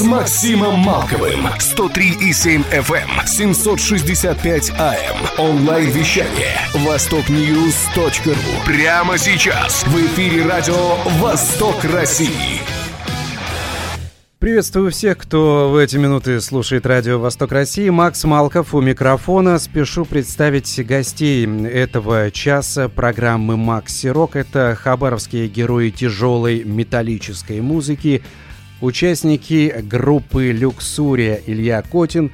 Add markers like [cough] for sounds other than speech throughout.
с Максимом Малковым. 103,7 FM, 765 AM. Онлайн-вещание. Востокньюз.ру. Прямо сейчас в эфире радио «Восток России». Приветствую всех, кто в эти минуты слушает радио «Восток России». Макс Малков у микрофона. Спешу представить гостей этого часа программы «Макси Рок». Это хабаровские герои тяжелой металлической музыки, участники группы «Люксурия» Илья Котин,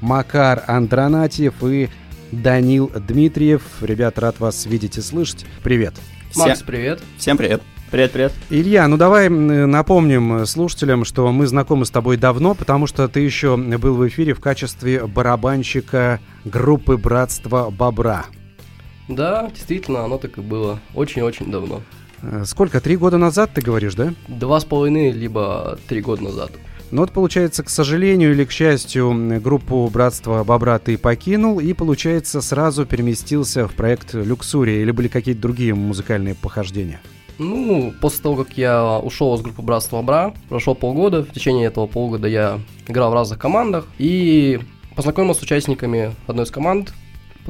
Макар Андронатьев и Данил Дмитриев. Ребят, рад вас видеть и слышать. Привет. Макс, привет. Всем привет. Привет, привет. Илья, ну давай напомним слушателям, что мы знакомы с тобой давно, потому что ты еще был в эфире в качестве барабанщика группы «Братство Бобра». Да, действительно, оно так и было. Очень-очень давно. Сколько? Три года назад, ты говоришь, да? Два с половиной, либо три года назад. Ну вот, получается, к сожалению или к счастью, группу «Братство Бобра» ты покинул и, получается, сразу переместился в проект «Люксурия» или были какие-то другие музыкальные похождения? Ну, после того, как я ушел из группы Братства Бобра, прошло полгода. В течение этого полгода я играл в разных командах и познакомился с участниками одной из команд.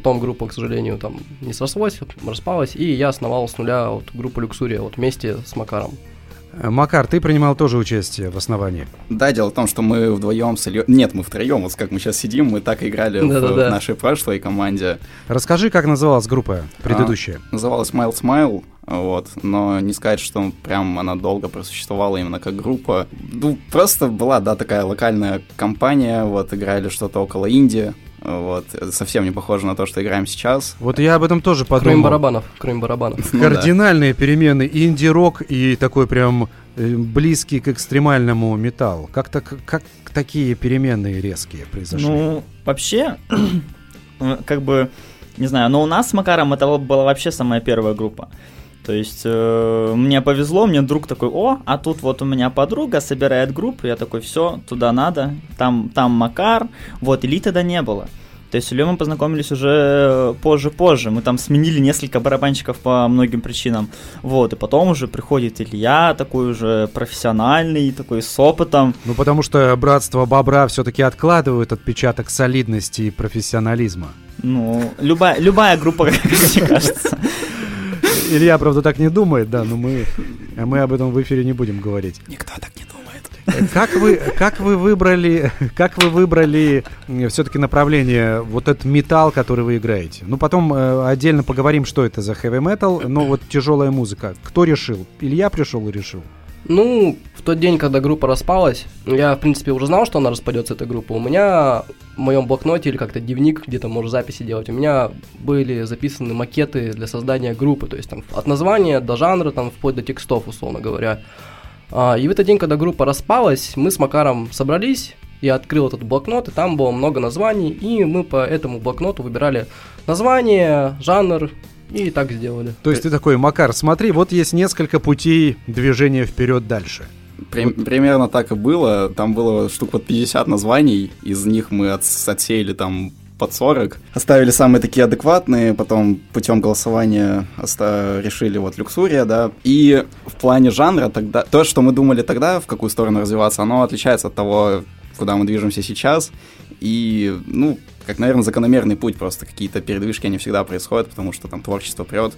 Потом группа, к сожалению, там не срослась, распалась, и я основал с нуля вот группу Люксурия вот вместе с Макаром. Макар, ты принимал тоже участие в основании? Да, дело в том, что мы вдвоем с Ильей... Нет, мы втроем, вот как мы сейчас сидим, мы так играли в, в нашей прошлой команде. Расскажи, как называлась группа предыдущая? А, называлась Smile Smile, вот, но не сказать, что прям она долго просуществовала именно как группа. Ну, просто была, да, такая локальная компания, вот, играли что-то около Индии, вот, совсем не похоже на то, что играем сейчас. Вот я об этом тоже подумал. Кроме барабанов, кроме барабанов. Ну, Кардинальные да. перемены, инди-рок и такой прям э, близкий к экстремальному металлу. Как-то как такие переменные резкие произошли? Ну, вообще, [clears throat] как бы, не знаю, но у нас с Макаром это была вообще самая первая группа. То есть э, мне повезло, мне друг такой, о, а тут вот у меня подруга собирает группу, я такой, все, туда надо, там, там Макар, вот, Ильи тогда не было. То есть с Ильей мы познакомились уже позже-позже. Мы там сменили несколько барабанщиков по многим причинам. Вот, и потом уже приходит Илья, такой уже профессиональный, такой с опытом. Ну, потому что братство Бобра все-таки откладывает отпечаток солидности и профессионализма. Ну, любая, любая группа, как мне кажется. Илья, правда, так не думает, да, но мы, мы об этом в эфире не будем говорить. Никто так не думает. Как вы, как вы выбрали, как вы выбрали все-таки направление, вот этот металл, который вы играете? Ну, потом э, отдельно поговорим, что это за heavy metal, но вот тяжелая музыка. Кто решил? Илья пришел и решил? Ну, в тот день, когда группа распалась, я, в принципе, уже знал, что она распадется, эта группа. У меня моем блокноте или как-то дневник, где-то можешь записи делать, у меня были записаны макеты для создания группы, то есть там от названия до жанра, там вплоть до текстов, условно говоря. А, и в этот день, когда группа распалась, мы с Макаром собрались, я открыл этот блокнот, и там было много названий, и мы по этому блокноту выбирали название, жанр, и так сделали. То есть ты такой, Макар, смотри, вот есть несколько путей движения вперед дальше. Примерно так и было. Там было штук под 50 названий, из них мы от, отсеяли там под 40. Оставили самые такие адекватные, потом путем голосования оста- решили вот люксурия, да. И в плане жанра тогда, то, что мы думали тогда, в какую сторону развиваться, оно отличается от того, куда мы движемся сейчас. И, ну, как, наверное, закономерный путь, просто какие-то передвижки, они всегда происходят, потому что там творчество прет.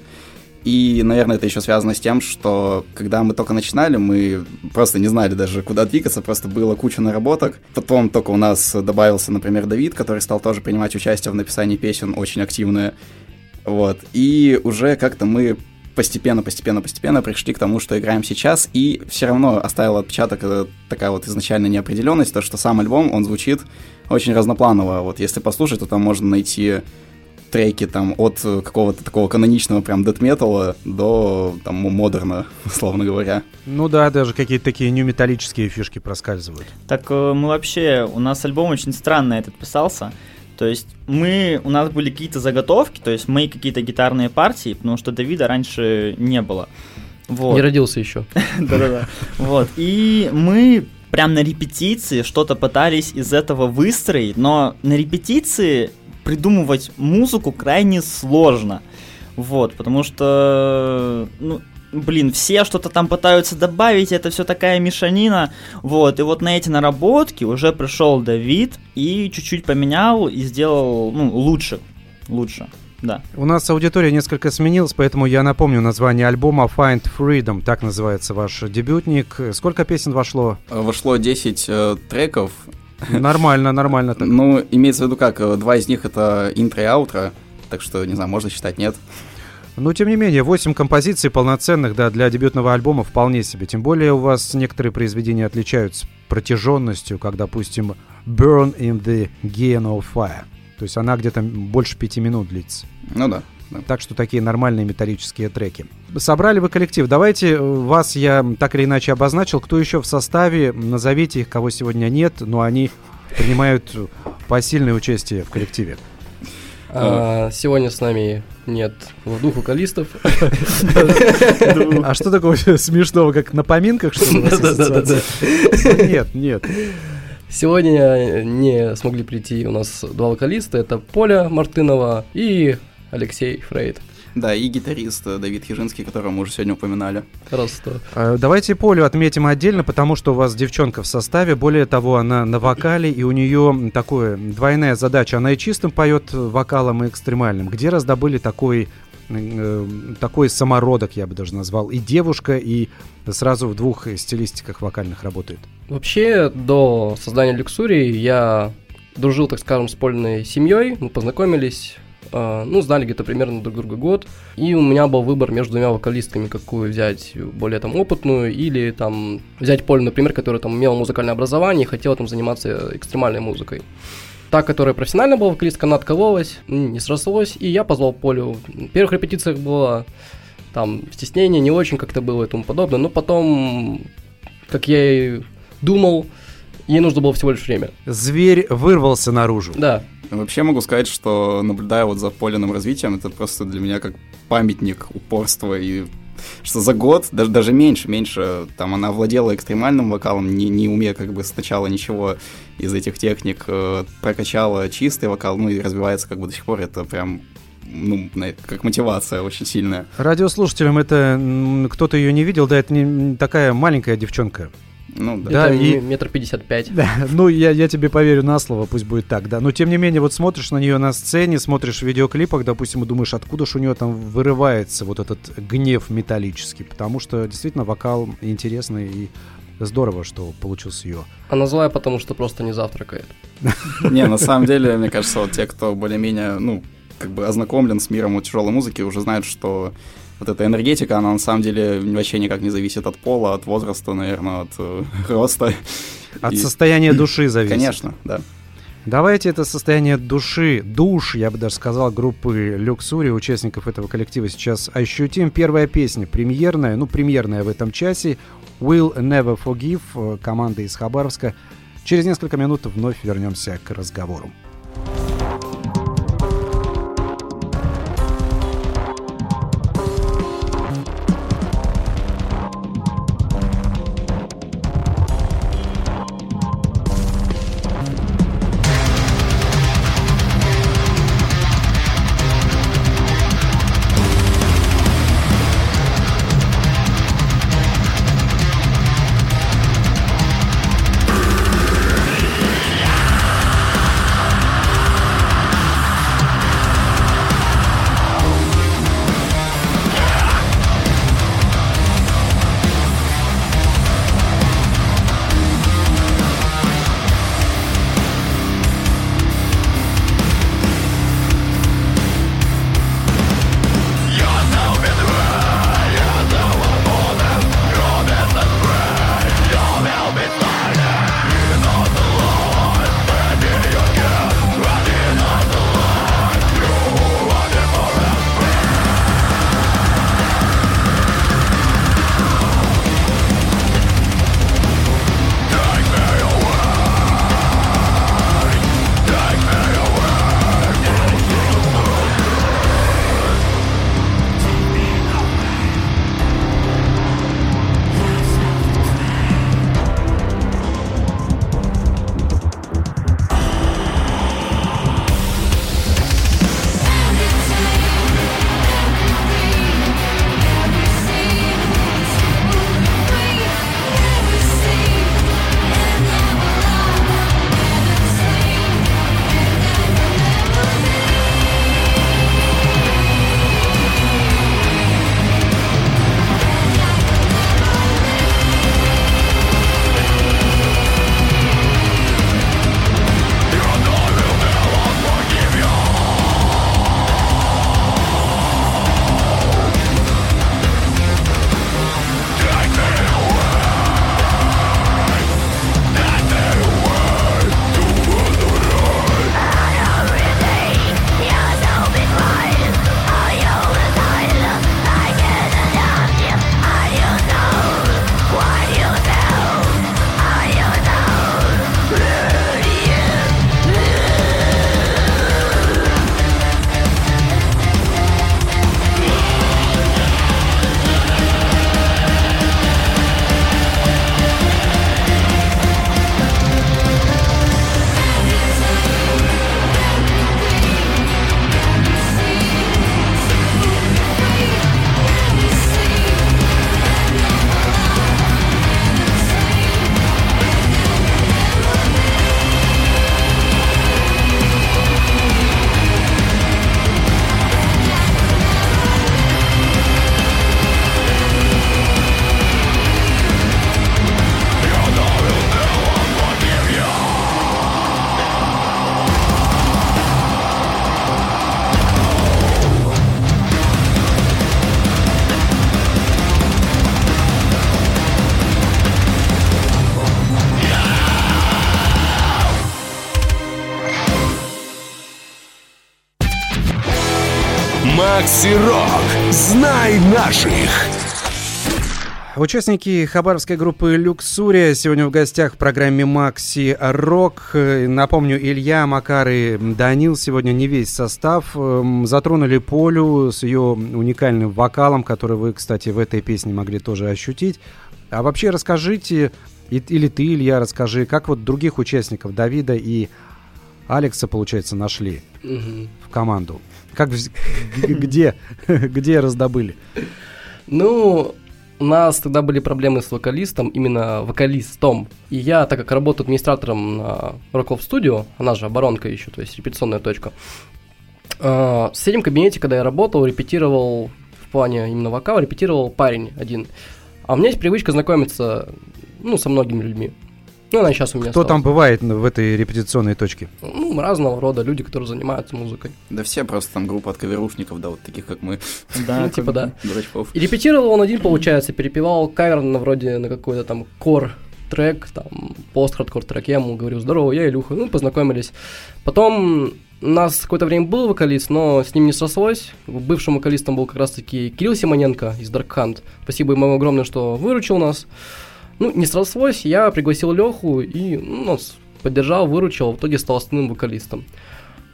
И, наверное, это еще связано с тем, что когда мы только начинали, мы просто не знали даже, куда двигаться, просто было куча наработок. Потом только у нас добавился, например, Давид, который стал тоже принимать участие в написании песен очень активное. Вот. И уже как-то мы постепенно, постепенно, постепенно пришли к тому, что играем сейчас, и все равно оставил отпечаток э, такая вот изначальная неопределенность, то, что сам альбом, он звучит очень разнопланово. Вот если послушать, то там можно найти треки там от какого-то такого каноничного прям дэт-металла до там модерна, [laughs] условно говоря. Ну да, даже какие-то такие нью-металлические фишки проскальзывают. Так э, мы вообще, у нас альбом очень странно этот писался. То есть мы, у нас были какие-то заготовки, то есть мои какие-то гитарные партии, потому что Давида раньше не было. Вот. Не родился еще. [laughs] Да-да-да. Вот. И мы прям на репетиции что-то пытались из этого выстроить, но на репетиции придумывать музыку крайне сложно. Вот, потому что, ну, блин, все что-то там пытаются добавить, это все такая мешанина. Вот, и вот на эти наработки уже пришел Давид и чуть-чуть поменял и сделал, ну, лучше. Лучше. Да. У нас аудитория несколько сменилась, поэтому я напомню название альбома Find Freedom, так называется ваш дебютник. Сколько песен вошло? Вошло 10 э, треков. Нормально, нормально. Так. Ну, имеется в виду как, э, два из них это интро и аутро, так что, не знаю, можно считать, нет. Но, тем не менее, 8 композиций полноценных, да, для дебютного альбома вполне себе. Тем более у вас некоторые произведения отличаются протяженностью, как, допустим, Burn in the Gain of Fire. То есть она где-то больше пяти минут длится. Ну да. Да. Так что такие нормальные металлические треки. Собрали вы коллектив. Давайте э, вас я так или иначе обозначил. Кто еще в составе? Назовите их, кого сегодня нет, но они принимают посильное участие в коллективе. А, сегодня с нами нет двух вокалистов. А что такого смешного, как на поминках, что ли? Да-да-да. Нет, нет. Сегодня не смогли прийти у нас два вокалиста. Это Поля Мартынова и Алексей Фрейд. Да, и гитарист э, Давид Хижинский, которого мы уже сегодня упоминали. Раз а, Давайте Полю отметим отдельно, потому что у вас девчонка в составе. Более того, она на вокале, и у нее такое двойная задача. Она и чистым поет вокалом, и экстремальным. Где раздобыли такой э, такой самородок, я бы даже назвал, и девушка, и сразу в двух стилистиках вокальных работает. Вообще, до создания Люксурии я дружил, так скажем, с польной семьей, мы познакомились, э, ну, знали где-то примерно друг друга год, и у меня был выбор между двумя вокалистками, какую взять, более там опытную, или там взять Полю, например, которая там имела музыкальное образование и хотела там заниматься экстремальной музыкой. Та, которая профессионально была вокалистка, она откололась, не срослось, и я позвал Полю. В первых репетициях было там стеснение, не очень как-то было и тому подобное, но потом, как я и думал, ей нужно было всего лишь время. Зверь вырвался наружу. Да. Вообще могу сказать, что наблюдая вот за Полиным развитием, это просто для меня как памятник упорства и что за год, даже, даже меньше, меньше, там она владела экстремальным вокалом, не, не умея как бы сначала ничего из этих техник, э, прокачала чистый вокал, ну и развивается как бы до сих пор, это прям ну, как мотивация очень сильная. Радиослушателям это кто-то ее не видел, да, это не такая маленькая девчонка. Ну, да. да и... метр пятьдесят пять. [laughs] Да, ну, я, я тебе поверю на слово, пусть будет так, да. Но, тем не менее, вот смотришь на нее на сцене, смотришь в видеоклипах, допустим, и думаешь, откуда же у нее там вырывается вот этот гнев металлический, потому что действительно вокал интересный и здорово, что получился ее. Она злая, потому что просто не завтракает. [laughs] Не, на самом деле, мне кажется, вот те, кто более-менее, ну, как бы ознакомлен с миром тяжелой музыки, уже знают, что вот эта энергетика, она на самом деле вообще никак не зависит от пола, от возраста, наверное, от э, [laughs] роста. От и... состояния души [clears throat] зависит. Конечно, да. Давайте это состояние души, душ, я бы даже сказал, группы Люксури, участников этого коллектива сейчас ощутим. Первая песня, премьерная, ну, премьерная в этом часе, Will Never Forgive, э, команда из Хабаровска. Через несколько минут вновь вернемся к разговору. Знай наших. Участники хабаровской группы «Люксурия» сегодня в гостях в программе «Макси Рок». Напомню, Илья, Макар и Данил сегодня не весь состав. Эм, затронули Полю с ее уникальным вокалом, который вы, кстати, в этой песне могли тоже ощутить. А вообще расскажите, или ты, Илья, расскажи, как вот других участников Давида и Алекса, получается, нашли Мгм. в команду? Как, где, [laughs] где раздобыли? Ну, у нас тогда были проблемы с вокалистом, именно вокалистом. И я, так как работаю администратором на Роков Студио, она же оборонка еще, то есть репетиционная точка, э, в соседнем кабинете, когда я работал, репетировал в плане именно вокала, репетировал парень один. А у меня есть привычка знакомиться, ну, со многими людьми. Ну, она сейчас у меня Кто осталась. там бывает в этой репетиционной точке? Ну, разного рода люди, которые занимаются музыкой. Да все просто там группа от коверушников, да, вот таких, как мы, [laughs] Да, ну, типа, да. дурачков. И репетировал он один, получается, перепевал кавер на вроде на какой-то там кор трек, там, пост-хардкор трек. Я ему говорю, здорово, я Илюха. Ну, познакомились. Потом у нас какое-то время был вокалист, но с ним не срослось. Бывшим вокалистом был как раз-таки Кирилл Симоненко из Dark Hunt. Спасибо ему огромное, что выручил нас. Ну, не срослось, я пригласил Леху и ну, нас поддержал, выручил, в итоге стал основным вокалистом.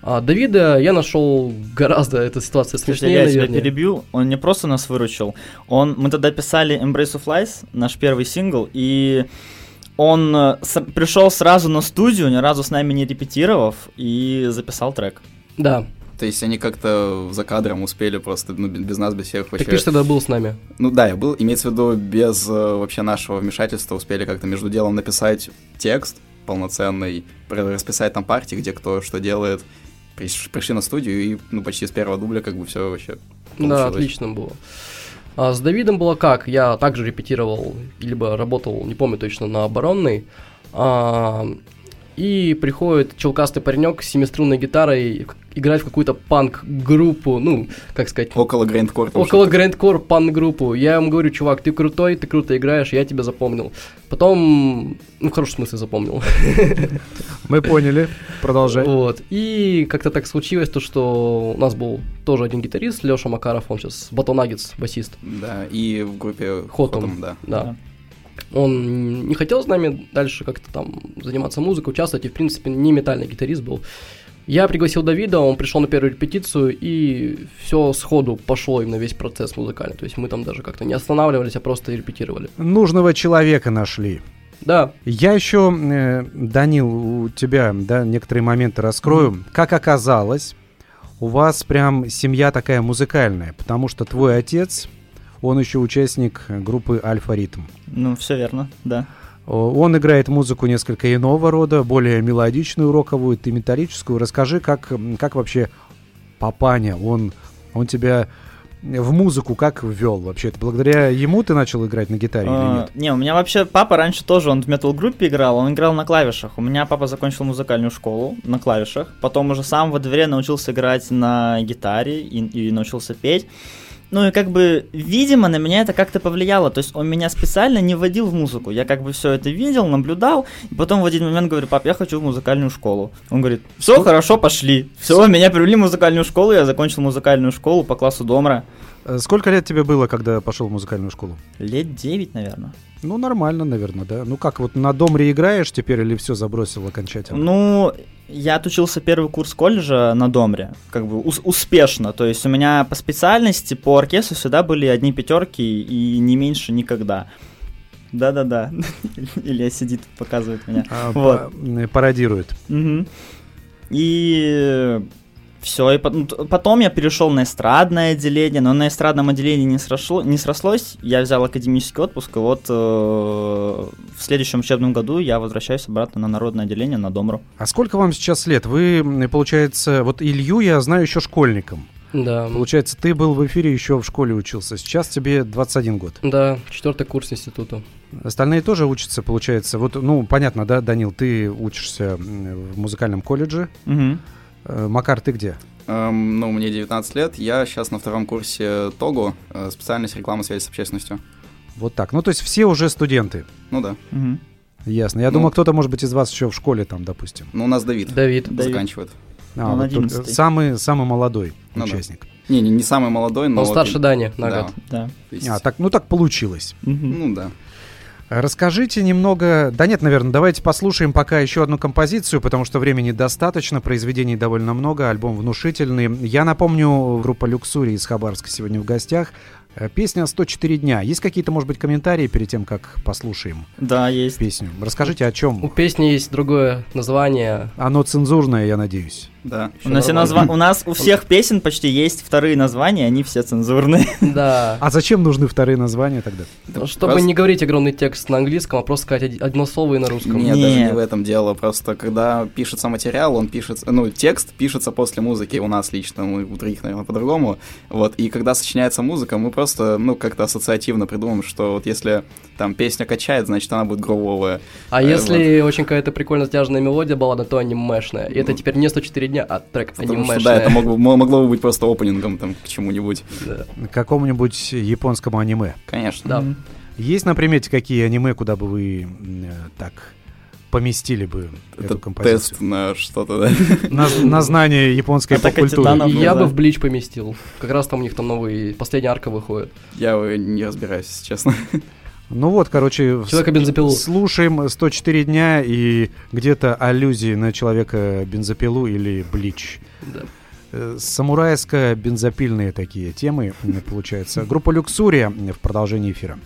А Давида я нашел гораздо, эта ситуация смешнее, я тебя наверное. перебью. Он не просто нас выручил. Он, мы тогда писали Embrace of Lies, наш первый сингл, и он э, с- пришел сразу на студию, ни разу с нами не репетировав, и записал трек. Да, То есть они как-то за кадром успели просто, ну, без нас, без всех вообще. так ты же тогда был с нами. Ну да, я был, имеется в виду, без э, вообще нашего вмешательства успели как-то между делом написать текст полноценный, расписать там партии, где кто что делает. Приш- Пришли на студию и ну, почти с первого дубля как бы все вообще Да, получилось. отлично было. А с Давидом было как? Я также репетировал, либо работал, не помню точно, на оборонной. А, и приходит челкастый паренек с семиструнной гитарой играть в какую-то панк-группу, ну, как сказать, Около Грандкор. около грандкор панк-группу. Я ему говорю, чувак, ты крутой, ты круто играешь, я тебя запомнил. Потом, ну, в хорошем смысле запомнил. [laughs] Мы поняли. Продолжай. Вот. И как-то так случилось, то, что у нас был тоже один гитарист, Леша Макаров, он сейчас Батонагец, басист. Да, и в группе Хотом. Хотом, да. Да. Он не хотел с нами дальше как-то там заниматься музыкой, участвовать, и, в принципе, не метальный гитарист был. Я пригласил Давида, он пришел на первую репетицию, и все сходу пошло именно весь процесс музыкальный. То есть мы там даже как-то не останавливались, а просто репетировали. Нужного человека нашли. Да, Я еще, э, Данил, у тебя да, некоторые моменты раскрою. Как оказалось, у вас прям семья такая музыкальная, потому что твой отец, он еще участник группы Альфа Ритм. Ну, все верно, да. О, Он играет музыку несколько иного рода, более мелодичную, роковую, ты металлическую. Расскажи, как, как вообще папаня, он, он тебя в музыку как ввел вообще? Это благодаря ему ты начал играть на гитаре или А, нет? Не, у меня вообще папа раньше тоже, он в метал-группе играл, он играл на клавишах. У меня папа закончил музыкальную школу на клавишах, потом уже сам во дворе научился играть на гитаре и, и научился петь. Ну и как бы, видимо, на меня это как-то повлияло. То есть он меня специально не вводил в музыку. Я как бы все это видел, наблюдал, и потом в один момент говорю, пап, я хочу в музыкальную школу. Он говорит, все, хорошо, пошли. Все, меня привели в музыкальную школу, я закончил музыкальную школу по классу Домра. Э, Сколько лет тебе было, когда пошел в музыкальную школу? Лет 9, наверное. Ну, нормально, наверное, да. Ну как, вот на домре играешь теперь или все забросил окончательно? Ну, я отучился первый курс колледжа на Домре, как бы ус- успешно. То есть у меня по специальности, по оркестру всегда были одни пятерки и не меньше никогда. Да-да-да. [laughs] Илья сидит, показывает меня. А, вот. э, пародирует. Мгм. И все, и ну, потом я перешел на эстрадное отделение, но на эстрадном отделении не, сросло, не срослось. Я взял академический отпуск, и вот э, в следующем учебном году я возвращаюсь обратно на народное отделение, на Домру. А сколько вам сейчас лет? Вы, получается, вот Илью я знаю еще школьником. да. Получается, ты был в эфире еще в школе учился. Сейчас тебе 21 год. Да, четвертый курс института. Остальные тоже учатся, получается. Вот, ну, понятно, да, Данил, ты учишься в музыкальном колледже. Мгм. Э, Макар, ты где? Эм, ну, мне 19 лет, я сейчас на втором курсе ТОГУ, э, специальность реклама связи с общественностью. Вот так. Ну, то есть все уже студенты. Ну да. Мгм. Ясно. Я Ну. думал, кто-то, может быть, из вас еще в школе там, допустим. Ну, у нас Давид, Давид. Давид. заканчивает. А, Он вот только 11-й. самый, самый молодой Ну да. участник. Не, не, не самый молодой, но... Он вот старше и- Дани на да. год. Да. А, так, ну так получилось. Мгм. Ну да. Расскажите немного... Да нет, наверное, давайте послушаем пока еще одну композицию, потому что времени достаточно, произведений довольно много, альбом внушительный. Я напомню, группа «Люксури» из Хабаровска сегодня в гостях. Э, Песня «104 дня». Есть какие-то, может быть, комментарии перед тем, как послушаем Да, есть. песню? Расскажите, о У чем? песни есть другое название. Оно цензурное, я надеюсь. Да. У нас, назва- у нас у [laughs] всех песен почти есть вторые названия, они все цензурные. [laughs] Да. А зачем нужны вторые названия тогда? Да Ну, Чтобы просто- не говорить огромный текст на английском, а просто сказать одно слово и на русском. Нет, даже Нет. не в этом дело. Просто когда пишется материал, он пишется, ну, текст пишется после музыки. У нас лично, мы у других, наверное, по-другому. Вот. И когда сочиняется музыка, мы просто, ну, как-то ассоциативно придумаем, что вот если там песня качает, значит она будет грувовая. А Э, если очень какая-то прикольно затяжная мелодия баллада, то анимешная. И это теперь не 104 дня, а трек Потому что, анимешная. да, это мог бы- мо- могло бы быть просто опенингом там к чему-нибудь. Да. К какому-нибудь японскому аниме. Конечно. Да. Есть на примете какие аниме, куда бы вы э, так поместили бы Это эту композицию? тест на что-то, да. На, на знание японской Атака поп-культуры. титанов. Ну я да. бы в Блич поместил. Как раз там у них там новый, последняя арка выходит. Я не разбираюсь, если честно. Ну вот, короче, с- Человека-бензопилу. слушаем 104 дня и где-то аллюзии на человека-бензопилу или Блич. Да. Э, Самурайско-бензопильные такие темы, получается. Группа Люксурия в продолжении эфира.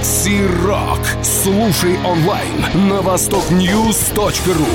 Макси Рок. Слушай онлайн на востокньюз.ру.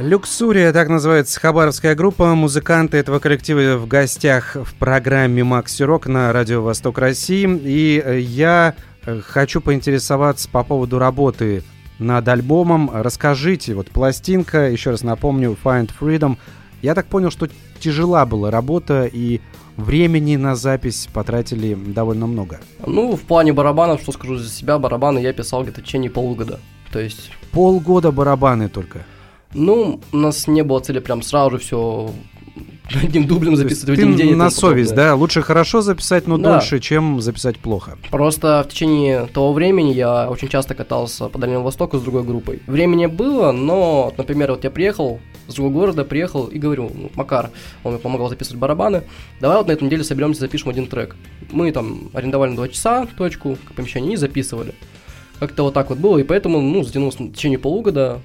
Люксурия, так называется хабаровская группа. Музыканты этого коллектива в гостях в программе Макси Рок на Радио Восток России. И э, я э, хочу поинтересоваться по поводу работы над альбомом. Расскажите, вот пластинка, еще раз напомню, Find Freedom. Я так понял, что тяжела была работа и времени на запись потратили довольно много. Ну, в плане барабанов, что скажу за себя, барабаны я писал где-то в течение полугода. То есть, Полгода барабаны только. ну, у нас не было цели прям сразу же все [laughs] одним дублем записывать в один день. на совесть, подобное. да? Лучше хорошо записать, но Да. дольше, чем записать плохо. Просто в течение того времени я очень часто катался по Дальнему Востоку с другой группой. Времени было, но, например, вот я приехал с другого города, приехал и говорю, ну, Макар, он мне помогал записывать барабаны, давай вот на этой неделе соберемся, запишем один трек. Мы там арендовали на два часа точку к помещению и записывали. Как-то вот так вот было, и поэтому, ну, затянулось в течение полугода.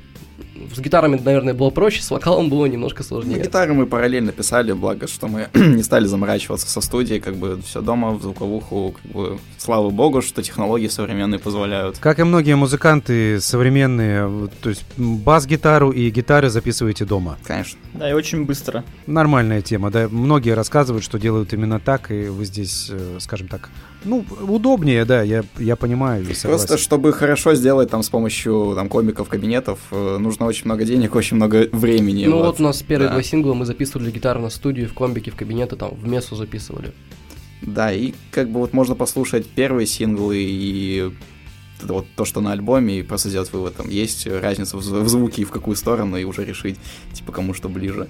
С гитарами, наверное, было проще, с вокалом было немножко сложнее. гитары мы параллельно писали, благо, что мы [clears throat] не стали заморачиваться со студией, как бы все дома, в звуковуху, как бы, слава богу, что технологии современные позволяют. Как и многие музыканты современные, то есть бас-гитару и гитары записываете дома. Конечно. Да, и очень быстро. Нормальная тема, да. Многие рассказывают, что делают именно так, и вы здесь, э, скажем так, ну, удобнее, да, я, я понимаю и согласен. Просто, чтобы хорошо сделать там с помощью там комиков, кабинетов, э, нужно очень много денег, очень много времени. Ну вот у нас первые да. два сингла мы записывали гитару на студию, в комбике, в кабинеты, там, в мессу записывали. Да, и как бы вот можно послушать первые синглы и вот то, что на альбоме, и просто сделать вывод, там есть разница в, зв- в звуке и в какую сторону, и уже решить, типа, кому что ближе.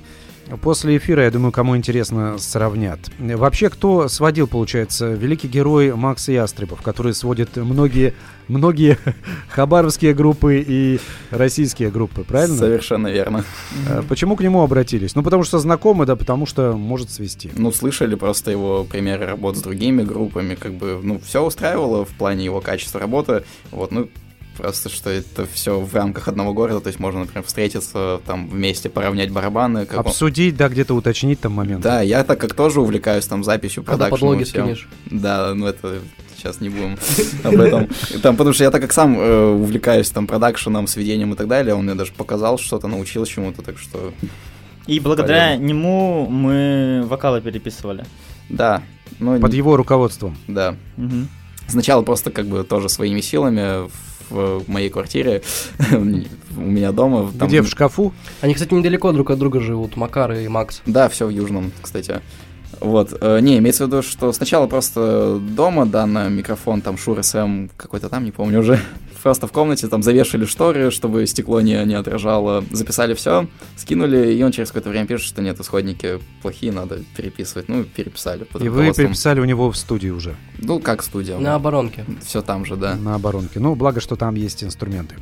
После эфира, я думаю, кому интересно, сравнят. Вообще, кто сводил, получается, великий герой Макс Ястребов, который сводит многие, многие [laughs] хабаровские группы и российские группы, правильно? Совершенно верно. А Почему к нему обратились? Ну, потому что знакомы, да, потому что может свести. Ну, слышали просто его примеры работ с другими группами, как бы, ну, все устраивало в плане его качества работы, вот, ну, просто что это все в рамках одного города, то есть можно, например, встретиться там вместе, поравнять барабаны. Как он- Обсудить, да, где-то уточнить там момент. Да, я так как тоже увлекаюсь там записью, Когда продакшеном. подлоги скинешь. Да, ну это сейчас не будем [laughs] об этом. Там, потому что я так как сам э, увлекаюсь там продакшеном, сведением и так далее, он мне даже показал что-то, научил чему-то, так что И благодаря Полезно. нему мы вокалы переписывали. да. Ну, Под не- его руководством. Да. Мгм. Сначала просто как бы тоже своими силами в моей квартире, [laughs] у меня дома. там- Где в шкафу? Они, кстати, недалеко друг от друга живут, Макар и Макс. Да, все в Южном, кстати. Вот. э, Не, имеется в виду, что сначала просто дома, да, на микрофон, там, Шур СМ какой-то там, не помню уже, [laughs] просто в комнате, там, завешали шторы, чтобы стекло не, не отражало, записали все, скинули, и он через какое-то время пишет, что нет, исходники плохие, надо переписывать. Ну, переписали. И вы переписали у него в студии уже, Ну, как студия. На оборонке. Все там же, да. на оборонке. Ну, благо, что там есть инструменты.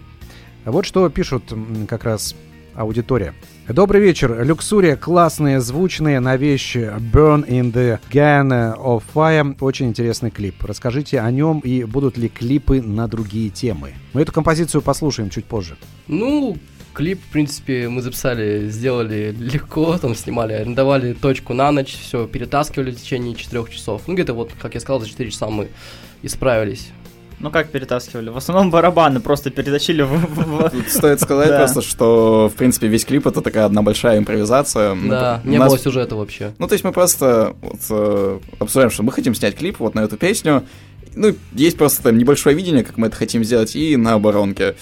А вот что пишут как раз аудитория. Добрый вечер. Люксурия классные, звучные на вещи Burn in the Gun of Fire. Очень интересный клип. Расскажите о нем и будут ли клипы на другие темы. Мы эту композицию послушаем чуть позже. Ну, клип, в принципе, мы записали, сделали легко, там снимали, арендовали точку на ночь, все, перетаскивали в течение четырех часов. Ну, где-то вот, как я сказал, за 4 часа мы исправились. Ну как перетаскивали? В основном барабаны просто перетащили в... Тут стоит сказать Да. просто, что, в принципе, весь клип это такая одна большая импровизация. Да, у не нас- было сюжета вообще. Ну, то есть мы просто вот, э, обсуждаем, что мы хотим снять клип вот на эту песню. Ну, есть просто там небольшое видение, как мы это хотим сделать, и на оборонке.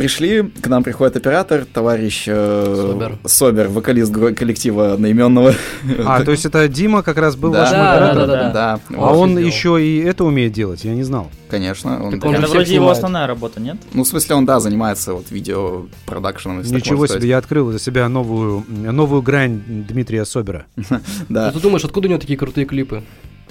Пришли, к нам приходит оператор, товарищ э, Собер. Собер, вокалист коллектива одноименного. А, то есть это Дима как раз был Да. вашим Да, оператором? да, да. Да, А вот, он сделал. еще и это умеет делать, я не знал. конечно. он- Так он Это вроде его основная работа, нет? Ну, в смысле, он, да, занимается вот видеопродакшеном. Ничего себе, я открыл для себя новую, новую грань Дмитрия Собера. [laughs] Да. Ну, ты думаешь, откуда у него такие крутые клипы?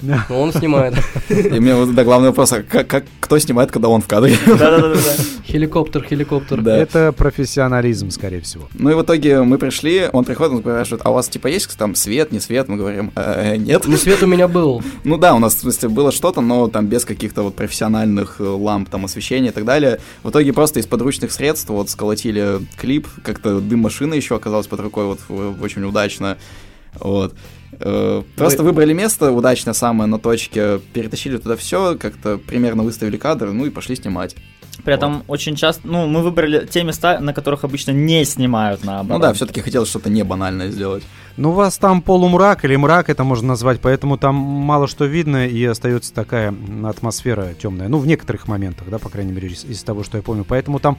Ну, он снимает. И мне вот, да, главный вопрос, а как, как- кто снимает, когда он в кадре? Да-да-да. Хеликоптер, хеликоптер. Да. Это профессионализм, скорее всего. Ну и в итоге мы пришли, он приходит, он спрашивает, а у вас типа есть там свет, не свет? Мы говорим, «Э, нет. Ну, свет у меня был. Ну да, у нас, в смысле, было что-то, но там без каких-то вот профессиональных э, ламп, там, освещения и так далее. В итоге просто из подручных средств вот сколотили клип, как-то дым машины еще оказалась под рукой, вот очень удачно. Вот. Э, Просто выбрали место удачное самое на точке, перетащили туда все, как-то примерно выставили кадр, ну и пошли снимать. При этом очень часто, ну, мы выбрали те места, на которых обычно не снимают наоборот. Ну да, все-таки хотелось что-то не банальное сделать. Ну, у вас там полумрак или мрак, это можно назвать, поэтому там мало что видно и остается такая атмосфера темная. Ну, в некоторых моментах, да, по крайней мере, из, из того, что я помню. Поэтому там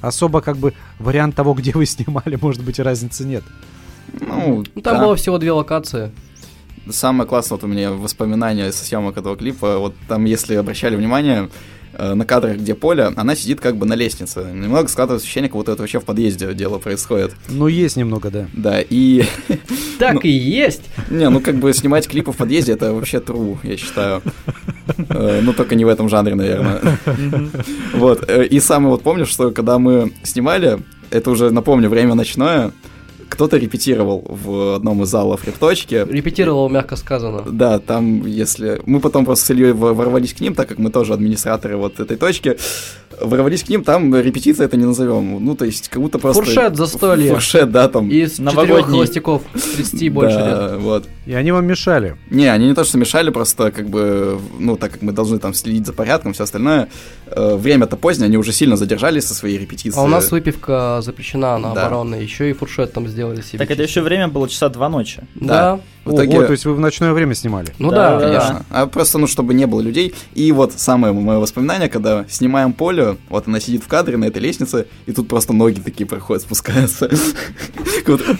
особо как бы вариант того, [laughs] где вы снимали, может быть, и разницы нет. Ну, Ну, там да. было всего две локации. Самое классное вот у меня воспоминания со съемок этого клипа, вот там, если обращали внимание, э, на кадрах, где Поля, она сидит как бы на лестнице. Немного складывается ощущение, как будто это вообще в подъезде дело происходит. Ну, есть немного, да. Да, и... [laughs] Так Ну. и есть. Не, ну как бы снимать клипы в подъезде, это вообще true, я считаю. Э, Ну, только не в этом жанре, наверное. Вот, э, и самое вот помню, что когда мы снимали, это уже, напомню, время ночное, кто-то репетировал в одном из залов репточки. Репетировал, мягко сказано. Да, там, если... Мы потом просто с Ильей во- ворвались к ним, так как мы тоже администраторы вот этой точки, ворвались к ним, там репетиция это не назовем. Ну, то есть, как будто просто... Фуршет, застолье. Фуршет, да, там. Из четырех холостяков, 30 и [laughs] больше лет. да, вот. И они вам мешали. Не, они не то, что мешали, просто как бы, ну, так как мы должны там следить за порядком, все остальное, э, время-то позднее, они уже сильно задержались со своей репетицией. А у нас выпивка запрещена на Да. обороне, еще и фуршет там сделали себе. Так это еще время было часа два ночи. Да. В итоге- Ого, то есть вы в ночное время снимали. Ну Да, да, да, да. Конечно. А просто, ну, чтобы не было людей. И вот самое мое воспоминание, когда снимаем Полю, вот она сидит в кадре на этой лестнице, и тут просто ноги такие проходят, спускаются. [laughs]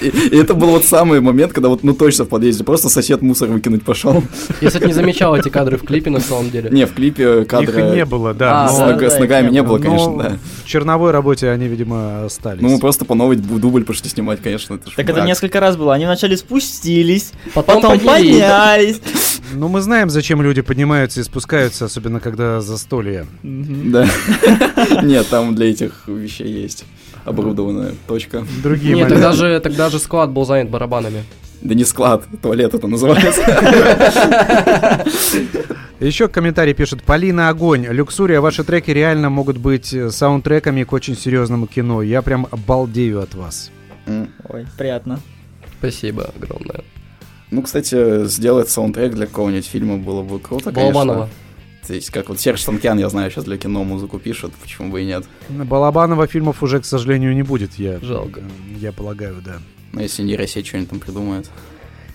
И это был вот самый момент, когда вот, ну, точно в подъезде, просто сосед мусор выкинуть пошел. Я, кстати, не замечал эти кадры в клипе на самом деле. Не, в клипе кадры... Их не было, да. С, ногами не было, но конечно, да. в черновой работе они, видимо, остались. Ну, мы просто по новой дубль пошли снимать, конечно. Так это несколько раз было. Они вначале спустились, Потом, потом поднялись. поднялись. Ну, мы знаем, зачем люди поднимаются и спускаются, особенно когда застолье. Да. [laughs] Нет, там для этих вещей есть оборудованная точка. Другие Нет, тогда же, тогда же склад был занят барабанами. Да не склад, туалет это называется. [laughs] Еще комментарий пишет Полина Огонь. Люксурия, ваши треки реально могут быть э, саундтреками к очень серьезному кино. Я прям обалдею от вас. Ой, приятно. Спасибо огромное. Ну, кстати, сделать саундтрек для какого-нибудь фильма было бы круто, конечно. Балабанова. То есть, как вот Серж Санкян, я знаю, сейчас для кино музыку пишет, почему бы и нет. Балабанова фильмов уже, к сожалению, не будет, я, Жалко. я полагаю, да. Ну, если нейросеть что-нибудь там придумает.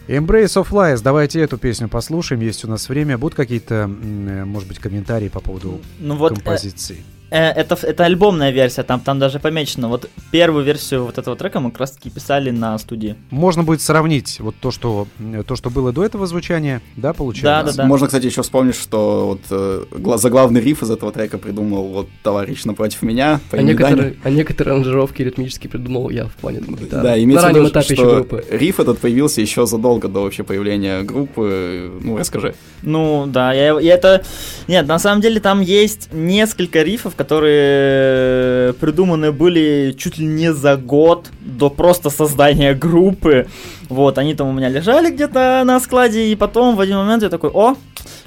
Embrace of Lies, давайте эту песню послушаем, есть у нас время. Будут какие-то, э, может быть, комментарии по поводу Ну вот э, композиции? э, это, это альбомная версия, там, там даже помечено. Вот первую версию вот этого трека мы как раз таки писали на студии. Можно будет сравнить вот то, что, э, то, что было до этого звучания, да, получается? Да, да. Можно, кстати, еще вспомнить, что вот э, гла- заглавный риф из этого трека придумал вот товарищ напротив меня. по А некоторые, а некоторые аранжировки ритмически придумал я в плане там, гитары. Да, На имеется в виду, еще что группы. риф этот появился еще задолго до вообще появления группы. Ну, расскажи. Ну, да, я, я это... Нет, на самом деле там есть несколько рифов, которые придуманы были чуть ли не за год до просто создания группы. Вот, они там у меня лежали где-то на складе, и потом в один момент я такой, о,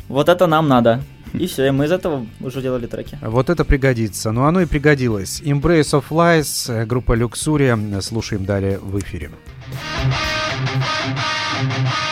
вот это нам надо. И все, и мы из этого уже делали треки. Вот это пригодится. Ну, оно и пригодилось. Embrace of Lies, э, группа Люксурия. Слушаем далее в эфире. Thank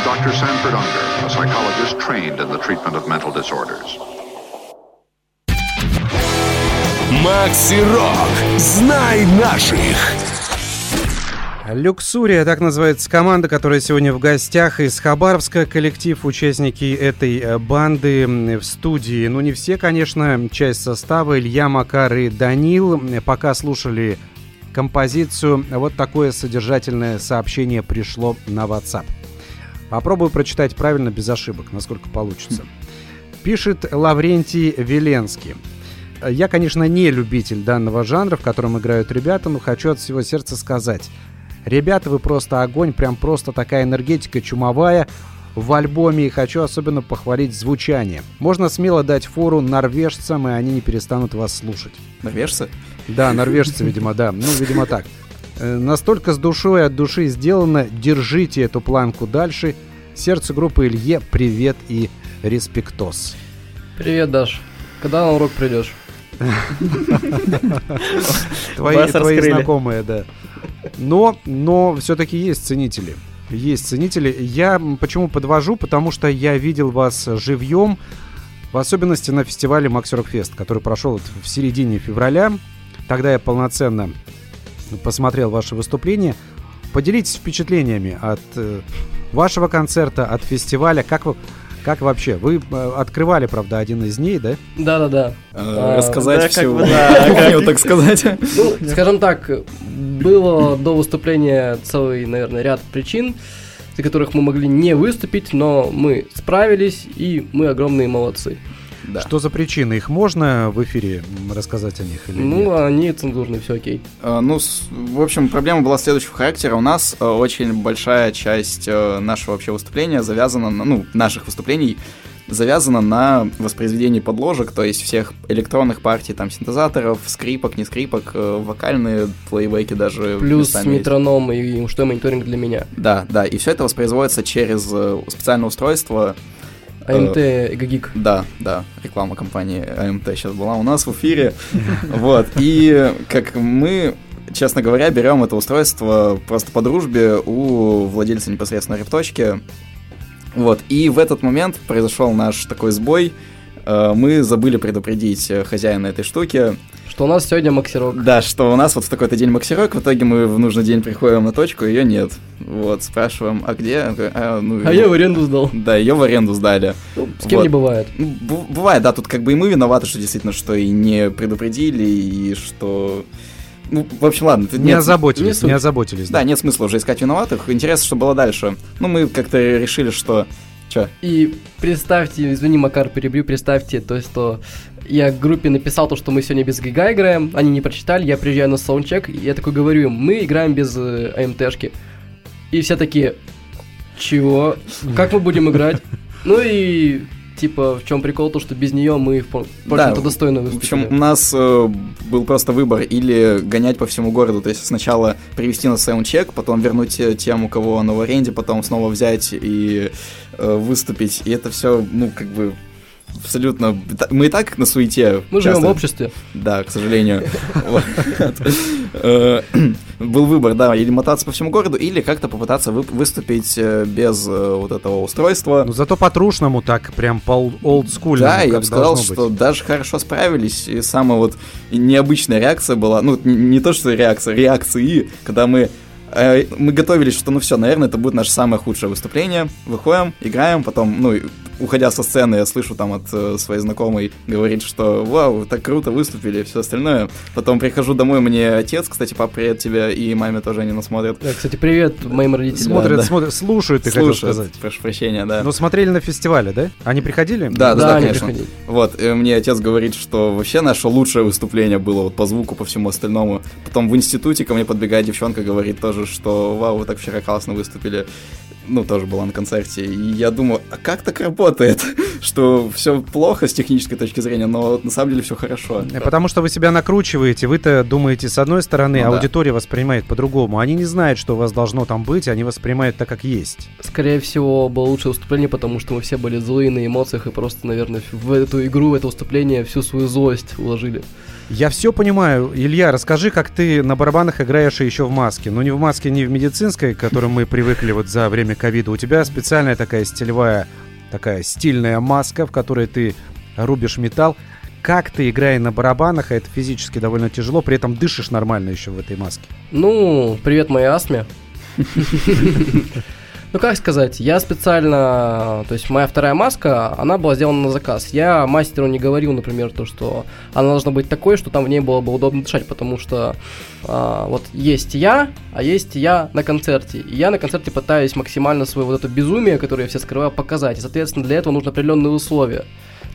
is Dr. Sanford Unger, a psychologist trained in the treatment of mental disorders. Макси Рок. Знай наших. Люксурия, так называется команда, которая сегодня в гостях из Хабаровска. Коллектив, участники этой э, банды в студии. Ну, не все, конечно, часть состава. Илья, Макар и Данил. Пока слушали композицию, вот такое содержательное сообщение пришло на WhatsApp. Попробую прочитать правильно, без ошибок, насколько получится. Пишет Лаврентий Веленский. Я, конечно, не любитель данного жанра, в котором играют ребята, но хочу от всего сердца сказать. Ребята, вы просто огонь, прям просто такая энергетика чумовая в альбоме. И хочу особенно похвалить звучание. Можно смело дать фору норвежцам, и они не перестанут вас слушать. Норвежцы? Да, норвежцы, видимо, да. Ну, видимо, так. Э, Настолько с душой от души сделано. Держите эту планку дальше. Сердцу группы Илье привет и респектос. Привет, Даш. Когда на урок придешь? Твои, твои знакомые, да. Но, но все-таки есть ценители. Есть ценители. Я почему подвожу? Потому что я видел вас живьем, в особенности на фестивале Макс Рок Фест, который прошел в середине февраля. Тогда я полноценно посмотрел ваше выступление. Поделитесь впечатлениями от э, вашего концерта, от фестиваля. Как вы, как вообще? Вы э, открывали, правда, один из дней, да? Да-да-да. Э, А, Рассказать да, как всю бы, да, [laughs] кухню, так сказать. [laughs] Ну, скажем так, было до выступления целый, наверное, ряд причин, из-за которых мы могли не выступить, но мы справились, и мы огромные молодцы. Да. Что за причины? Их можно в эфире рассказать о них или Ну, нет? они цензурные, все окей. Э, Ну, с- в общем, проблема была следующего характера. У нас э, очень большая часть э, нашего вообще выступления завязана, на, ну, наших выступлений завязана на воспроизведении подложек, то есть всех электронных партий, там, синтезаторов, скрипок, не скрипок, э, вокальные плейбеки даже Плюс местами есть. метроном и что мониторинг для меня. Да, да, и все это воспроизводится через специальное устройство, АМТ Гагик. Да, да, реклама компании АМТ сейчас была у нас в эфире. [laughs] Вот, и как мы, честно говоря, берем это устройство просто по дружбе у владельца непосредственно репточки. Вот, и в этот момент произошел наш такой сбой. Э, Мы забыли предупредить э, хозяина этой штуки. Что у нас сегодня Максирок. Да, что у нас вот в такой-то день максирок, в итоге мы в нужный день приходим на точку, ее нет. Вот, спрашиваем, а где? «А, ну, А я в аренду сдал. Да, ее в аренду сдали. Ну, с кем Вот. не бывает. Ну, бу- бывает, да, тут как бы и мы виноваты, что действительно, что и не предупредили, и что... Ну, в общем, ладно. тут Не нет- озаботились, не не, озаботились. Да, нет смысла уже искать виноватых. Интересно, что было дальше. Ну, мы как-то решили, что... Чё? И представьте, извини, Макар, перебью, представьте, то что я группе написал то, что мы сегодня без ГИГа играем, они не прочитали, я приезжаю на саундчек, и я такой говорю им, мы играем без э, АМТшки. И все такие, чего? Как мы будем играть? [laughs] Ну и типа, в чем прикол, то, что без нее мы, в в общем-то, достойно В выступили. общем, у нас э, был просто выбор или гонять по всему городу, то есть сначала привести на саундчек, потом вернуть э, тем, у кого оно в аренде, потом снова взять и э, выступить. И это все, ну, как бы абсолютно... Мы и так на суете. Мы живем часто. в обществе. Да, к сожалению. [laughs] [clears throat] Был выбор, да, или мотаться по всему городу, или как-то попытаться вы- выступить э, без э, вот этого устройства. Ну зато по-трушному так, прям по олдскульному. Да, я бы сказал, что быть. даже хорошо справились. И самая вот необычная реакция была, ну, не, то, что реакция, реакции, когда мы мы готовились, что ну все, наверное, это будет наше самое худшее выступление. Выходим, играем, потом, ну, уходя со сцены, я слышу там от э, своей знакомой говорит, что вау, так круто выступили, все остальное. Потом прихожу домой, мне отец, кстати, пап, привет тебе, и маме тоже они нас смотрят. Да, кстати, привет моим родителям. Смотрят, да. смотрят, слушают, ты хотел Слушают, сказать. прошу прощения, да. Ну, смотрели на фестивале, да? Они приходили? Да, да, Да, да, они конечно. приходили. Вот, и мне отец говорит, что вообще наше лучшее выступление было вот по звуку, по всему остальному. Потом в институте ко мне подбегает девчонка, говорит тоже, что вау, вы так вчера классно выступили. Ну, тоже была на концерте. И я думаю, а как так работает? [laughs] Что все плохо с технической точки зрения, но на самом деле все хорошо. Э, Потому что вы себя накручиваете, вы-то думаете с одной стороны, Ну да. аудитория воспринимает по-другому. Они не знают, что у вас должно там быть, они воспринимают так, как есть. Скорее всего, было лучшее выступление, потому что мы все были злые на эмоциях и просто, наверное, в эту игру, в это выступление всю свою злость уложили. Я все понимаю. Илья, расскажи, как ты на барабанах играешь еще в маске. Ну, не в маске, не в медицинской, к которой мы привыкли вот за время ковида. У тебя специальная такая стилевая, такая стильная маска, в которой ты рубишь металл. Как ты, играя на барабанах, а это физически довольно тяжело, при этом дышишь нормально еще в этой маске? Ну, привет моей астме. Ну, как сказать, я специально, то есть моя вторая маска, она была сделана на заказ. Я мастеру не говорил, например, то, что она должна быть такой, что там в ней было бы удобно дышать, потому что а, вот есть я, а есть я на концерте. И я на концерте пытаюсь максимально свое вот это безумие, которое я все скрываю, показать. И, соответственно, для этого нужны определенные условия.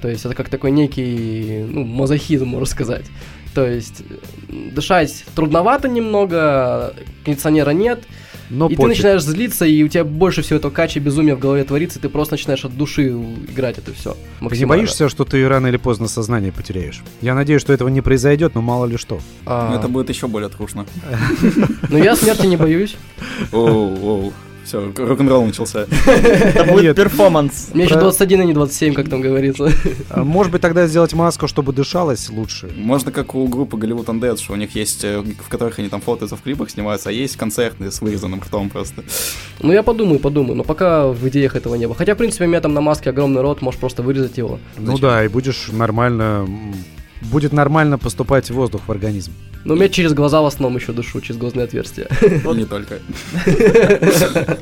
То есть это как такой некий, ну, мазохизм, можно сказать. То есть дышать трудновато немного, кондиционера нет, Но и пофиг. ты начинаешь злиться, и у тебя больше всего этого кача безумия в голове творится, и ты просто начинаешь от души играть это все. Ты не боишься, что ты рано или поздно сознание потеряешь? Я надеюсь, что этого не произойдет, но мало ли что. А, Ну, Это будет еще более трушно. [laughs] Но я смерти не боюсь. Оу, оу. Все, рок-н-ролл начался. Это будет перформанс. Мне еще Про- 21, а не 27, как там говорится. А Может быть, тогда сделать маску, чтобы дышалось лучше? Можно как у группы Голливуд Undead, что у них есть, э, в которых они там фотоются в клипах, снимаются, а есть концертные с вырезанным ртом просто. Ну, я подумаю, подумаю, но пока в идеях этого не было. Хотя, в принципе, у меня там на маске огромный рот, можешь просто вырезать его. Ну да, и будешь нормально... Будет нормально поступать воздух в организм. Но у меня через глаза в основном еще дышу, через глазные отверстия. И не только. [laughs]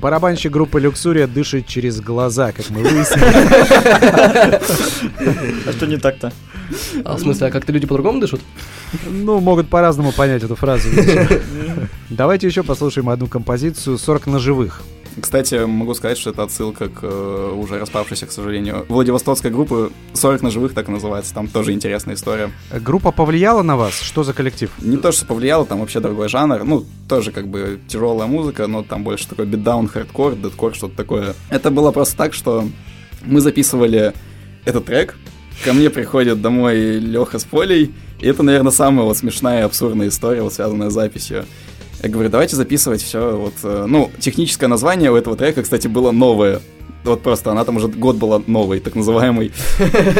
Барабанщик группы Люксурия дышит через глаза, как мы выяснили. А что не так-то? А в смысле, а как-то люди по-другому дышат? Ну, могут по-разному понять эту фразу. Давайте еще послушаем одну композицию «40 ножевых». Кстати, могу сказать, что это отсылка к э, уже распавшейся, к сожалению, Владивостокской группы «40 ножевых», так и называется. Там тоже интересная история. Группа повлияла на вас? Что за коллектив? Не то, что повлияло, там вообще другой жанр. Ну, тоже как бы тяжелая музыка, но там больше такой beatdown, hardcore, deathcore, что-то такое. Это было просто так, что мы записывали этот трек, ко мне приходит домой Леха с Полей, и это, наверное, самая вот смешная и абсурдная история, вот связанная с записью. Я говорю, давайте записывать все. Вот, э, ну, техническое название у этого трека, кстати, было новое. Вот просто она там уже год была новой, так называемой.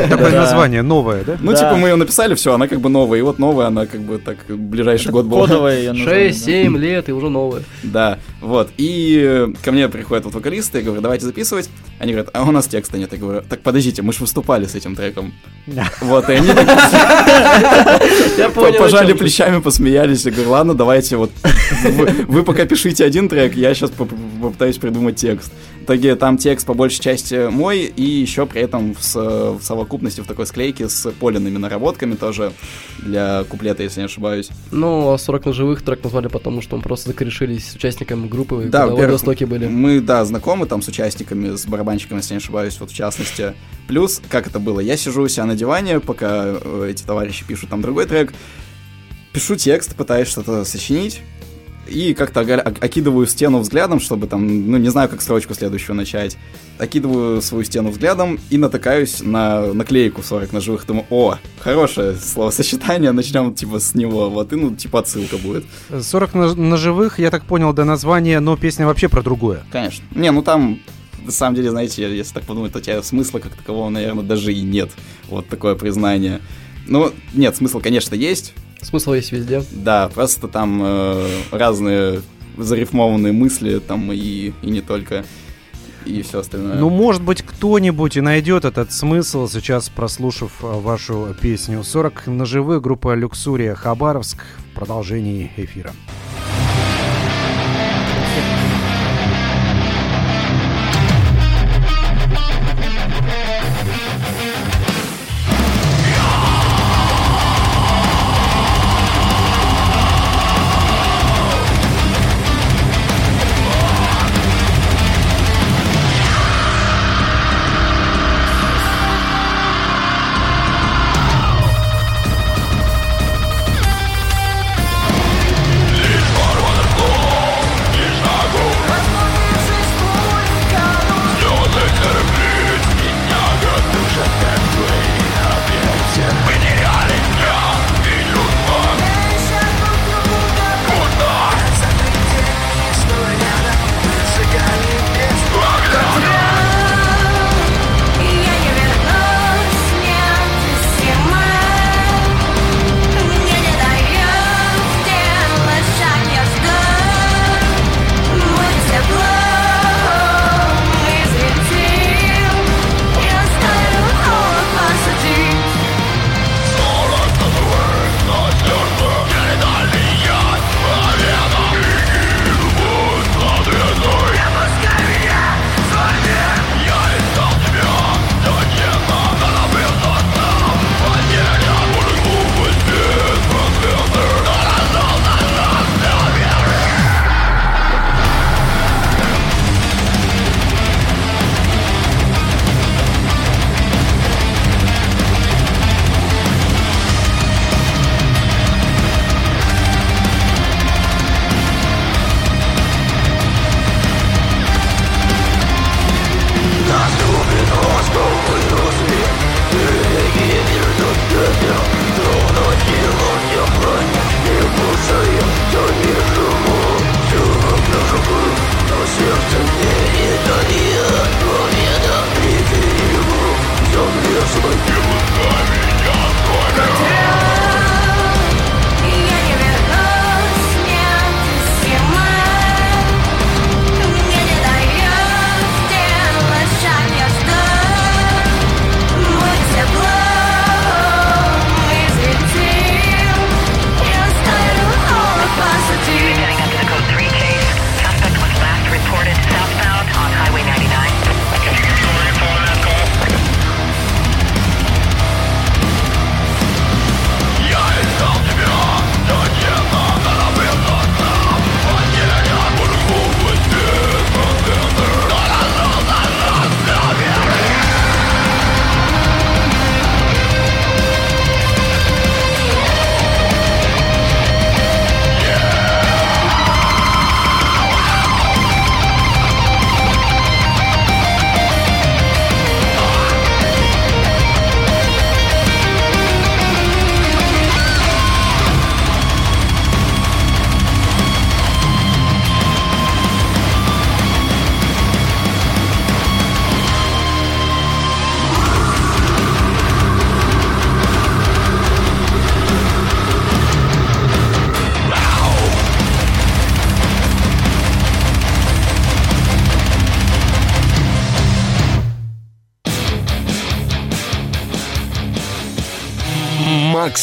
Такое название новое, да? Ну, типа, мы ее написали, все, она как бы новая. И вот новая, она как бы так ближайший год была. [laughs] Название, 6-7 лет и уже новые. Да, вот. И э, ко мне приходят вот вокалисты, я говорю, давайте записывать. Они говорят, а у нас текста нет. Я говорю, так подождите, мы же выступали с этим треком. [laughs] Вот, и они пожали плечами, посмеялись. Я говорю, ладно, давайте вот вы, вы пока пишите один трек, я сейчас попытаюсь придумать текст. В итоге там текст по большей части мой, и еще при этом в, в совокупности в такой склейке с поленными наработками тоже для куплета, если не ошибаюсь. Ну, а 40 ножевых трек назвали потому, что мы просто закорешились с участниками группы, Да, когда в во-первых, Владивостоке были. Мы, да, знакомы там с участниками, с барабанщиками, если не ошибаюсь, вот в частности. Плюс, как это было, я сижу у себя на диване, пока э, эти товарищи пишут там другой трек, пишу текст, пытаюсь что-то сочинить, и как-то окидываю стену взглядом, чтобы там, ну, не знаю, как строчку следующую начать. Окидываю свою стену взглядом и натыкаюсь на наклейку 40 ножевых. Думаю, о, хорошее словосочетание, начнем типа с него. Вот, и ну, типа отсылка будет. 40 нож- ножевых, я так понял, до названия, но песня вообще про другое. Конечно. Не, ну там, на самом деле, знаете, если так подумать, то у тебя смысла как такового, наверное, даже и нет. Вот такое признание. Ну, нет, смысл, конечно, есть. Смысл есть везде. Да, просто там э, разные зарифмованные мысли, там и, и не только, и все остальное. Ну, может быть, кто-нибудь и найдет этот смысл, сейчас прослушав а, вашу песню. 40 ножевых, группа Люксурия Хабаровск в продолжении эфира.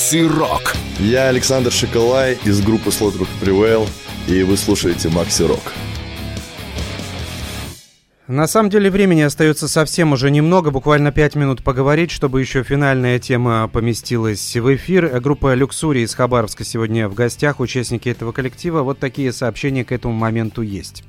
Макси Рок. Я Александр Шоколай из группы Slaughter Prevail, и вы слушаете Макси Рок. На самом деле времени остается совсем уже немного, буквально 5 минут поговорить, чтобы еще финальная тема поместилась в эфир. Группа «Люксури» из Хабаровска сегодня в гостях, участники этого коллектива. Вот такие сообщения к этому моменту есть.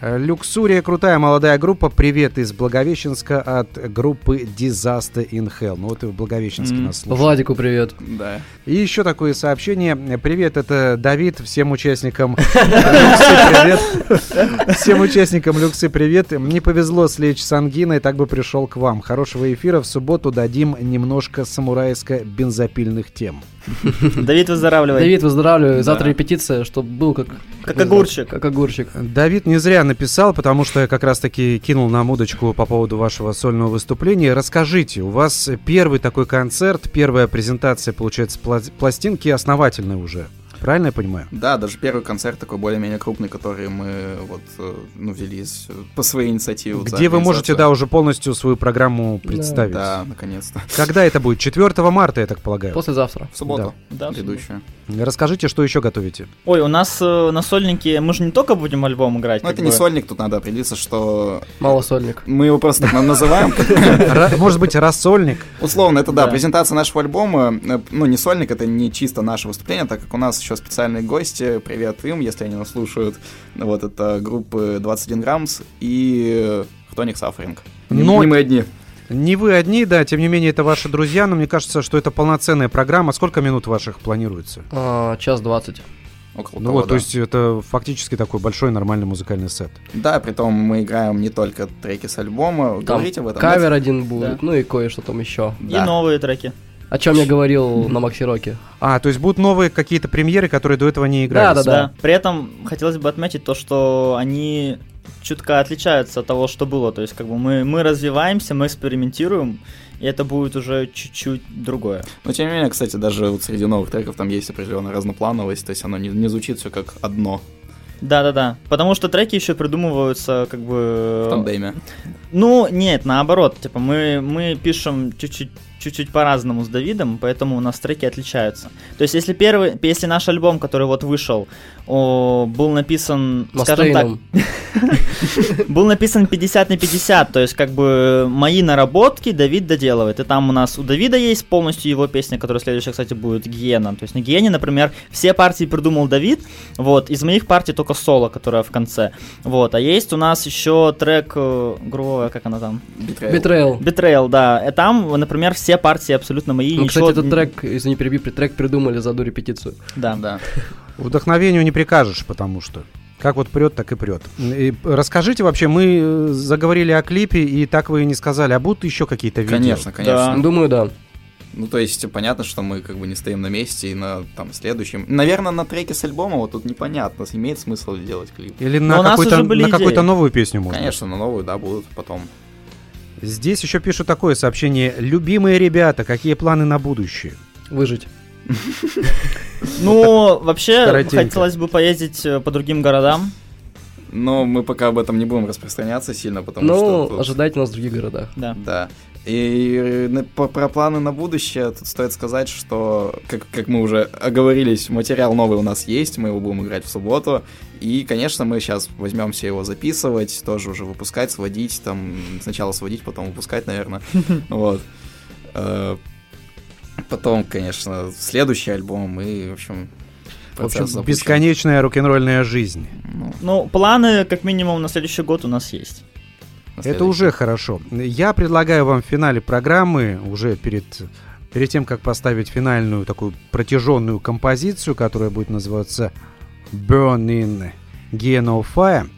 Люксурия крутая молодая группа. Привет из Благовещенска от группы Disaster in Hell. Ну вот и в Благовещенске М, нас слушают. Владику привет. Да. И еще такое сообщение. Привет, это Давид. Всем участникам [laughs] Люксы привет. Всем участникам Люксы привет. Не повезло слечь с ангиной, так бы пришел к вам. Хорошего эфира. В субботу дадим немножко самурайско-бензопильных тем. [laughs] Давид, выздоравливай. Давид, выздоравливаю. Завтра Да. репетиция, чтобы был как... Как огурчик. Как огурчик. Давид не зря написал, потому что я как раз-таки кинул нам удочку по поводу вашего сольного выступления. Расскажите, у вас первый такой концерт, первая презентация, получается, пла- пластинки основательная уже. Правильно я понимаю? Да, даже первый концерт такой более-менее крупный, который мы вот, э, ну, взялись по своей инициативе. Где вы можете, да, уже полностью свою программу представить. Да, наконец-то. Когда это будет? 4 марта, я так полагаю. Послезавтра. В субботу. Да, в Предыдущую. Расскажите, что еще готовите? Ой, у нас э, на сольнике, мы же не только будем альбом играть. Ну, это не бы. сольник, тут надо определиться, что Малосольник. мы его просто так называем. Может быть, рассольник? Условно, это да, Да. презентация нашего альбома. э, Ну, не сольник, это не чисто наше выступление, так как у нас еще специальные гости. Привет им, если они нас слушают. Вот это группы 21 граммс и Хтоник Сафферинг. Не, Но- не мы одни. Не вы одни, да, тем не менее, это ваши друзья, но мне кажется, что это полноценная программа. Сколько минут ваших планируется? А, час двадцать. Около Ну того, вот, да. то есть это фактически такой большой нормальный музыкальный сет. Да, при том мы играем не только треки с альбома. Там Говорите об этом? кавер один будет, Да. ну и кое-что там еще. И Да. новые треки. О чем я говорил на Макси Роке. А, то есть будут новые какие-то премьеры, которые до этого не игрались? Да. Да. При этом хотелось бы отметить то, что они чутка отличаются от того, что было. То есть, как бы мы, мы развиваемся, мы экспериментируем, и это будет уже чуть-чуть другое. Но тем не менее, кстати, даже вот среди новых треков там есть определенная разноплановость, то есть оно не, не звучит все как одно Да-да-да. Потому что треки еще придумываются как бы... в тандеме. Ну, нет, наоборот. Типа мы, мы пишем чуть-чуть чуть-чуть по-разному с Давидом, поэтому у нас треки отличаются. То есть, если первый, если наш альбом, который вот вышел, о, был написан, скажем так, Мастейном. [laughs] был написан 50 на 50, то есть как бы мои наработки Давид доделывает. И там у нас у Давида есть полностью его песня, которая следующая, кстати, будет Гиена. То есть на Гиене, например, все партии придумал Давид, вот, из моих партий только соло, которая в конце. Вот, а есть у нас еще трек, э, грубо как она там? Betrayal. Betrayal, да. И там, например, все партии абсолютно мои. Ну, ничего- кстати, этот трек, извини, перебью, трек придумали за одну репетицию. Да. Да. [laughs] Вдохновению не прикажешь, потому что как вот прет, так и прет. И расскажите вообще, мы э, заговорили о клипе, и так вы и не сказали, а будут еще какие-то видео? Конечно, конечно. Да. Думаю, да. Ну, то есть, понятно, что мы как бы не стоим на месте и на там следующем. Наверное, на треке с альбома вот тут непонятно, имеет смысл делать клип. Или на какую-то, на идеи. новую песню можно? Конечно, на новую, да, будут потом. Здесь еще пишут такое сообщение. Любимые ребята, какие планы на будущее? Выжить. [laughs] Ну, вообще, хотелось бы поездить э, по другим городам. Но мы пока об этом не будем распространяться сильно, потому Ну, что... тут- ожидайте нас в других городах. Да. Да. И э, про планы на будущее тут стоит сказать, что, как, как мы уже оговорились, материал новый у нас есть, мы его будем играть в субботу. И, конечно, мы сейчас возьмемся его записывать, тоже уже выпускать, сводить, там, сначала сводить, потом выпускать, наверное. [laughs] Вот. Э, Потом, конечно, следующий альбом и, в общем, В общем, запущен. бесконечная рок-н-ролльная жизнь. Ну, Ну, планы, как минимум, на следующий год у нас есть. Это уже хорошо. Я предлагаю вам в финале программы, уже перед, перед тем, как поставить финальную такую протяженную композицию, которая будет называться Burning Gen of Fire,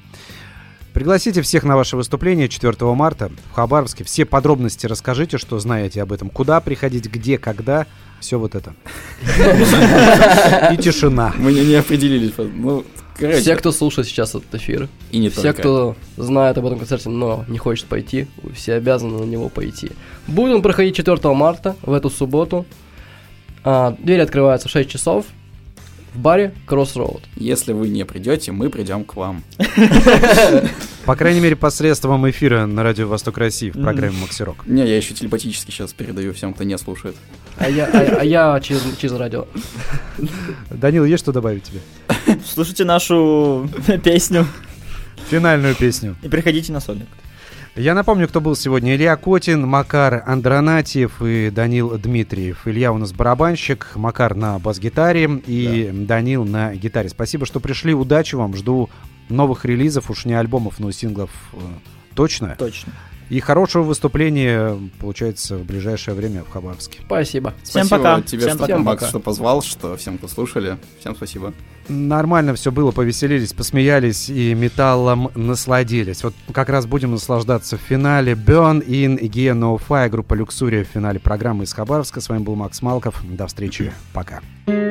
Пригласите всех на ваше выступление 4 марта в Хабаровске. Все подробности расскажите, что знаете об этом. Куда приходить, где, когда. Все вот это. [laughs] И тишина. Мы не, не определились. Ну, короче, Все, кто слушает сейчас этот эфир, и не все, только. кто знает об этом концерте, но не хочет пойти, все обязаны на него пойти. Будет он проходить 4 марта, в эту субботу. А, двери открываются в 6 часов в баре Crossroad. Если вы не придете, мы придем к вам. [laughs] По крайней мере, посредством эфира на радио Восток России в программе Макси Рок. Не, я еще телепатически сейчас передаю всем, кто не слушает. А я, а, а я через, через радио. [laughs] Данил, есть что добавить тебе? Слушайте нашу [laughs] песню Финальную песню. и приходите на сольник. Я напомню, кто был сегодня. Илья Котин, Макар Андронатьев и Данил Дмитриев. Илья у нас барабанщик, Макар на бас-гитаре и Данил на гитаре. Спасибо, что пришли. Удачи вам. Жду новых релизов, уж не альбомов, но синглов э, точно. Точно. И хорошего выступления, получается, в ближайшее время в Хабаровске. Спасибо. Всем спасибо пока. тебе, Всем что, пока. Макс, что позвал, что всем, кто слушали. Всем спасибо. Нормально все было, повеселились, посмеялись и металлом насладились. Вот как раз будем наслаждаться в финале. Burn in Gear No Fire, группа Люксурия в финале программы из Хабаровска. С вами был Макс Малков. До встречи. Пока. Thank